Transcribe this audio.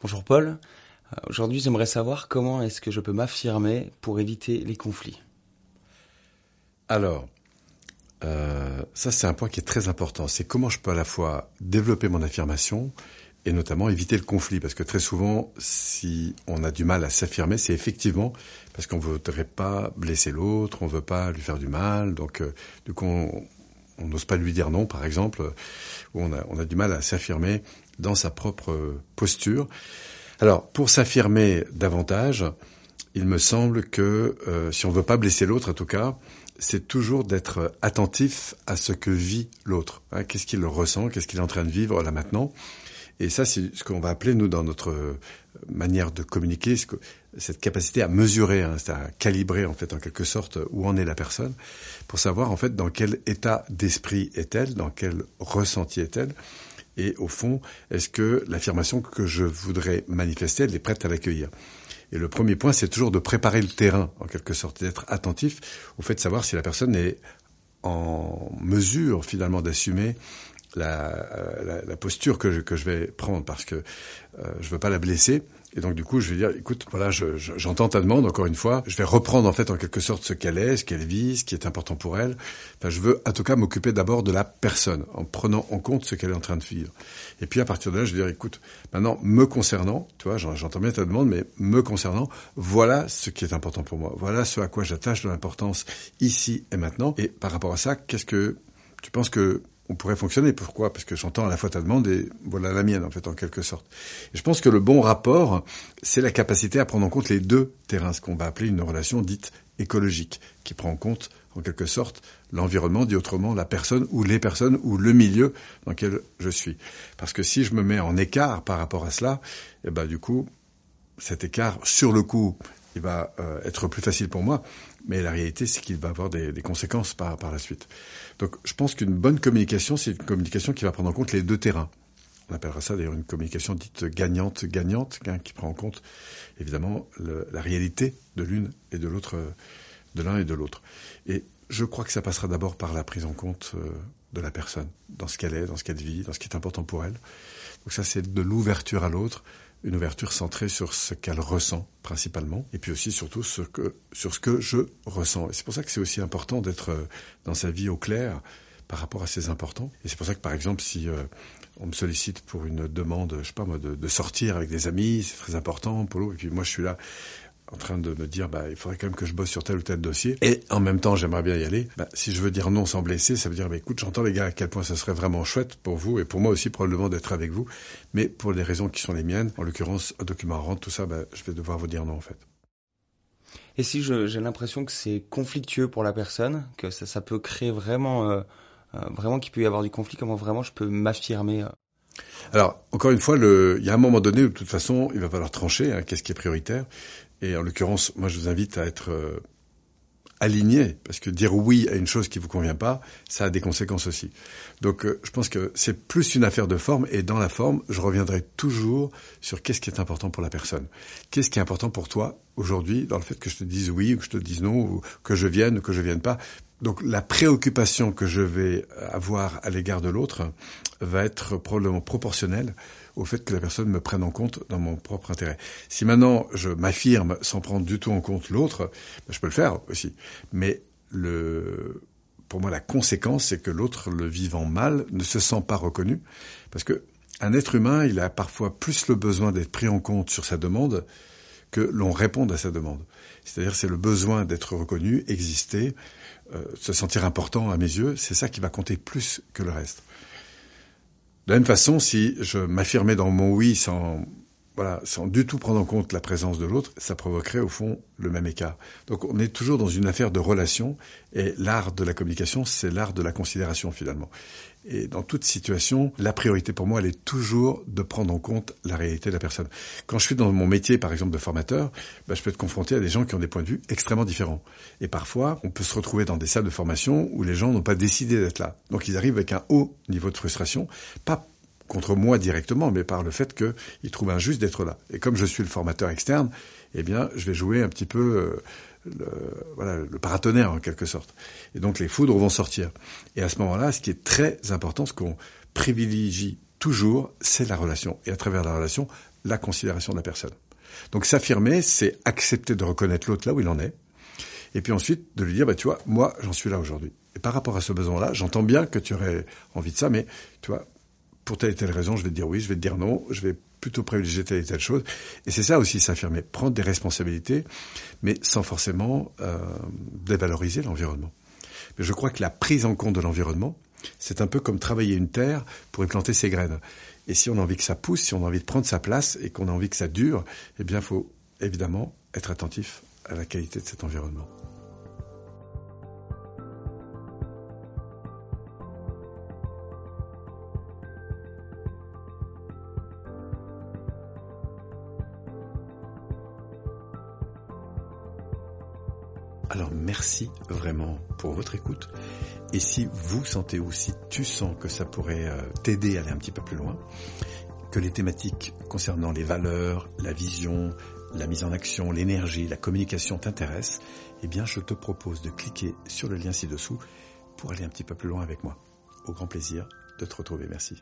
Bonjour Paul. Euh, aujourd'hui, j'aimerais savoir comment est-ce que je peux m'affirmer pour éviter les conflits. Alors, euh, ça c'est un point qui est très important. C'est comment je peux à la fois développer mon affirmation et notamment éviter le conflit. Parce que très souvent, si on a du mal à s'affirmer, c'est effectivement parce qu'on ne voudrait pas blesser l'autre, on ne veut pas lui faire du mal. Donc, euh, du coup, on n'ose pas lui dire non, par exemple, ou on a, on a du mal à s'affirmer dans sa propre posture. Alors, pour s'affirmer davantage, il me semble que euh, si on ne veut pas blesser l'autre, en tout cas, c'est toujours d'être attentif à ce que vit l'autre. Hein, qu'est-ce qu'il ressent, qu'est-ce qu'il est en train de vivre là maintenant. Et ça, c'est ce qu'on va appeler, nous, dans notre manière de communiquer, cette capacité à mesurer, hein, à calibrer, en fait, en quelque sorte, où en est la personne, pour savoir, en fait, dans quel état d'esprit est-elle, dans quel ressenti est-elle, et au fond, est-ce que l'affirmation que je voudrais manifester, elle est prête à l'accueillir. Et le premier point, c'est toujours de préparer le terrain, en quelque sorte, d'être attentif au fait de savoir si la personne est en mesure finalement d'assumer la, la, posture que je, que je vais prendre parce que euh, je veux pas la blesser et donc du coup, je vais dire, écoute, voilà, j'entends je, ta demande encore une fois. Je vais reprendre en fait en quelque sorte ce qu'elle est, ce qu'elle vit, ce qui est important pour elle. Enfin, je veux en tout cas m'occuper d'abord de la personne en prenant en compte ce qu'elle est en train de vivre. Et puis à partir de là, je vais dire, écoute, maintenant me concernant, tu vois, j'entends bien ta demande, mais me concernant, voilà ce qui est important pour moi. Voilà ce à quoi j'attache de l'importance ici et maintenant. Et par rapport à ça, qu'est-ce que tu penses que on pourrait fonctionner. Pourquoi? Parce que j'entends à la fois ta demande et voilà la mienne, en fait, en quelque sorte. Je pense que le bon rapport, c'est la capacité à prendre en compte les deux terrains, ce qu'on va appeler une relation dite écologique, qui prend en compte, en quelque sorte, l'environnement, dit autrement, la personne ou les personnes ou le milieu dans lequel je suis. Parce que si je me mets en écart par rapport à cela, eh ben, du coup, cet écart, sur le coup, va euh, être plus facile pour moi, mais la réalité, c'est qu'il va avoir des, conséquences par, par la suite. Donc, je pense qu'une bonne communication, c'est une communication qui va prendre en compte les deux terrains. On appellera ça d'ailleurs une communication dite gagnante-gagnante, hein, qui prend en compte évidemment la réalité de l'une et de l'autre, de l'un et de l'autre. Et je crois que ça passera d'abord par la prise en compte euh, de la personne, dans ce qu'elle est, dans ce qu'elle vit, dans ce qui est important pour elle. Donc ça, c'est de l'ouverture à l'autre, une ouverture centrée sur ce qu'elle ressent principalement, et puis aussi surtout sur, ce que je ressens. Et c'est pour ça que c'est aussi important d'être euh, dans sa vie au clair par rapport à ces importants. Et c'est pour ça que par exemple, si euh, on me sollicite pour une demande, je sais pas moi, de, de sortir avec des amis, c'est très important, Polo, et puis moi je suis là, en train de me dire bah il faudrait quand même que je bosse sur tel ou tel dossier. Et en même temps j'aimerais bien y aller. Bah, si je veux dire non sans blesser ça veut dire bah, écoute j'entends les gars à quel point ça serait vraiment chouette pour vous et pour moi aussi probablement d'être avec vous. Mais pour les raisons qui sont les miennes en l'occurrence un document à rendre tout ça bah, je vais devoir vous dire non en fait. Et si j'ai l'impression que c'est conflictueux pour la personne que ça, ça peut créer vraiment euh, euh, vraiment qu'il peut y avoir du conflit comment vraiment je peux m'affirmer euh? Alors, encore une fois, le, il y a un moment donné où, de toute façon, il va falloir trancher, hein, qu'est-ce qui est prioritaire. Et en l'occurrence, moi, je vous invite à être euh, aligné, parce que dire oui à une chose qui vous convient pas, ça a des conséquences aussi. Donc, euh, je pense que c'est plus une affaire de forme, et dans la forme, je reviendrai toujours sur qu'est-ce qui est important pour la personne. Qu'est-ce qui est important pour toi aujourd'hui, dans le fait que je te dise oui, ou que je te dise non, ou que je vienne, ou que je vienne pas. Donc, la préoccupation que je vais avoir à l'égard de l'autre va être probablement proportionnelle au fait que la personne me prenne en compte dans mon propre intérêt. Si maintenant je m'affirme sans prendre du tout en compte l'autre, ben, je peux le faire aussi. Mais le, pour moi, la conséquence, c'est que l'autre, le vivant mal, ne se sent pas reconnu, parce que un être humain, il a parfois plus le besoin d'être pris en compte sur sa demande que l'on réponde à sa demande. C'est-à-dire, c'est le besoin d'être reconnu, exister, euh, se sentir important à mes yeux, c'est ça qui va compter plus que le reste. De la même façon, si je m'affirmais dans mon oui sans, voilà, sans du tout prendre en compte la présence de l'autre, ça provoquerait au fond le même écart. Donc on est toujours dans une affaire de relation et l'art de la communication, c'est l'art de la considération finalement. Et dans toute situation, la priorité pour moi, elle est toujours de prendre en compte la réalité de la personne. Quand je suis dans mon métier, par exemple, de formateur, ben, je peux être confronté à des gens qui ont des points de vue extrêmement différents. Et parfois, on peut se retrouver dans des salles de formation où les gens n'ont pas décidé d'être là. Donc ils arrivent avec un haut niveau de frustration, pas contre moi directement, mais par le fait qu'ils trouvent injuste d'être là. Et comme je suis le formateur externe, eh bien, je vais jouer un petit peu euh, le, voilà, le paratonnerre en quelque sorte. Et donc les foudres vont sortir. Et à ce moment-là, ce qui est très important, ce qu'on privilégie toujours, c'est la relation. Et à travers la relation, la considération de la personne. Donc s'affirmer, c'est accepter de reconnaître l'autre là où il en est, et puis ensuite de lui dire, bah, tu vois, moi, j'en suis là aujourd'hui. Et par rapport à ce besoin-là, j'entends bien que tu aurais envie de ça, mais tu vois, pour telle et telle raison, je vais te dire oui, je vais te dire non, je vais plutôt privilégier telle et telle chose. Et c'est ça aussi s'affirmer, prendre des responsabilités, mais sans forcément euh, dévaloriser l'environnement. Mais je crois que la prise en compte de l'environnement, c'est un peu comme travailler une terre pour y planter ses graines. Et si on a envie que ça pousse, si on a envie de prendre sa place et qu'on a envie que ça dure, eh bien, il faut évidemment être attentif à la qualité de cet environnement. Alors merci vraiment pour votre écoute. Et si vous sentez ou si tu sens que ça pourrait euh, t'aider à aller un petit peu plus loin, que les thématiques concernant les valeurs, la vision, la mise en action, l'énergie, la communication t'intéressent, eh bien je te propose de cliquer sur le lien ci-dessous pour aller un petit peu plus loin avec moi. Au grand plaisir de te retrouver. Merci.